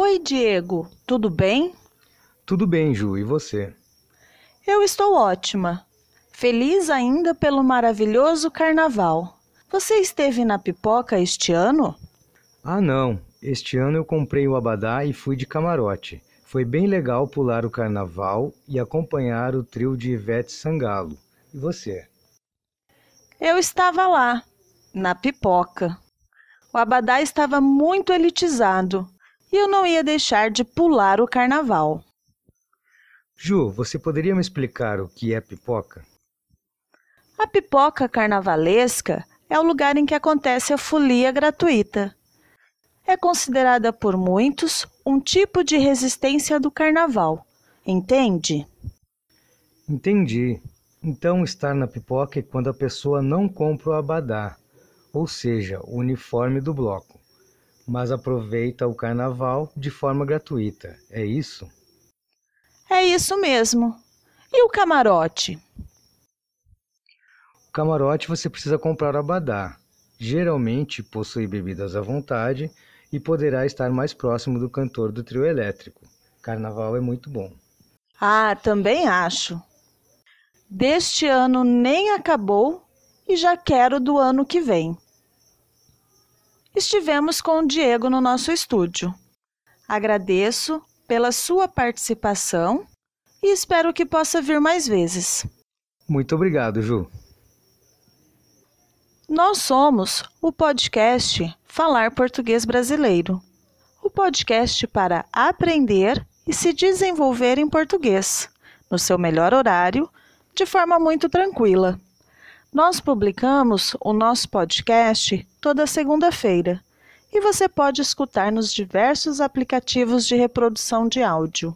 Oi, Diego, tudo bem? Tudo bem, Ju, e você? Eu estou ótima. Feliz ainda pelo maravilhoso carnaval. Você esteve na pipoca este ano? Ah, não. Este ano eu comprei o abadá e fui de camarote. Foi bem legal pular o carnaval e acompanhar o trio de Ivete Sangalo. E você? Eu estava lá, na pipoca. O abadá estava muito elitizado e eu não ia deixar de pular o carnaval. Ju, você poderia me explicar o que é pipoca? A pipoca carnavalesca é o lugar em que acontece a folia gratuita. É considerada por muitos um tipo de resistência do carnaval, entende? Entendi. Então, estar na pipoca é quando a pessoa não compra o abadá, ou seja, o uniforme do bloco, mas aproveita o carnaval de forma gratuita. É isso? É isso mesmo. E o camarote? O camarote você precisa comprar o abadá. Geralmente possui bebidas à vontade e poderá estar mais próximo do cantor do trio elétrico. Carnaval é muito bom. Ah, também acho. Deste ano nem acabou e já quero do ano que vem. Estivemos com o Diego no nosso estúdio. Agradeço pela sua participação e espero que possa vir mais vezes. Muito obrigado, Ju. Nós somos o podcast Falar Português Brasileiro o podcast para aprender e se desenvolver em português, no seu melhor horário, de forma muito tranquila. Nós publicamos o nosso podcast toda segunda-feira e você pode escutar nos diversos aplicativos de reprodução de áudio.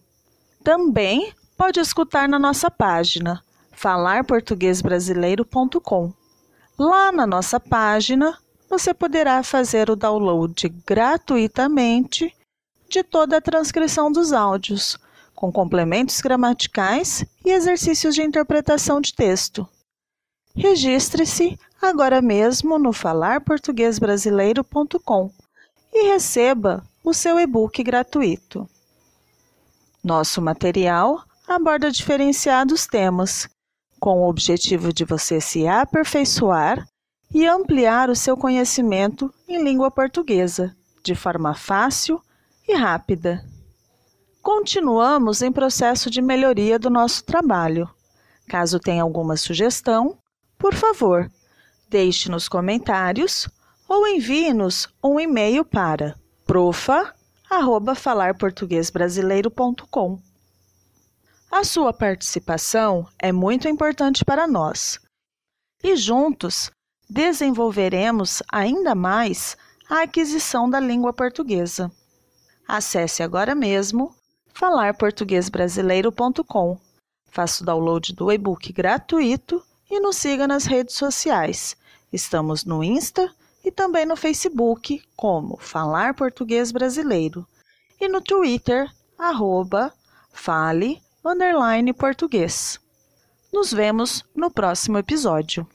Também pode escutar na nossa página falarportuguesbrasileiro.com. Lá na nossa página, você poderá fazer o download gratuitamente de toda a transcrição dos áudios, com complementos gramaticais e exercícios de interpretação de texto. Registre-se agora mesmo no falarportuguesbrasileiro.com e receba o seu e-book gratuito. Nosso material aborda diferenciados temas, com o objetivo de você se aperfeiçoar e ampliar o seu conhecimento em língua portuguesa, de forma fácil e rápida. Continuamos em processo de melhoria do nosso trabalho. Caso tenha alguma sugestão, por favor, deixe nos comentários ou envie-nos um e-mail para profa@falarportuguesbrasileiro.com. A sua participação é muito importante para nós. E juntos desenvolveremos ainda mais a aquisição da língua portuguesa. Acesse agora mesmo falarportuguesbrasileiro.com. Faça o download do e-book gratuito e nos siga nas redes sociais. Estamos no Insta e também no Facebook como Falar Português Brasileiro e no Twitter arroba fale português. Nos vemos no próximo episódio.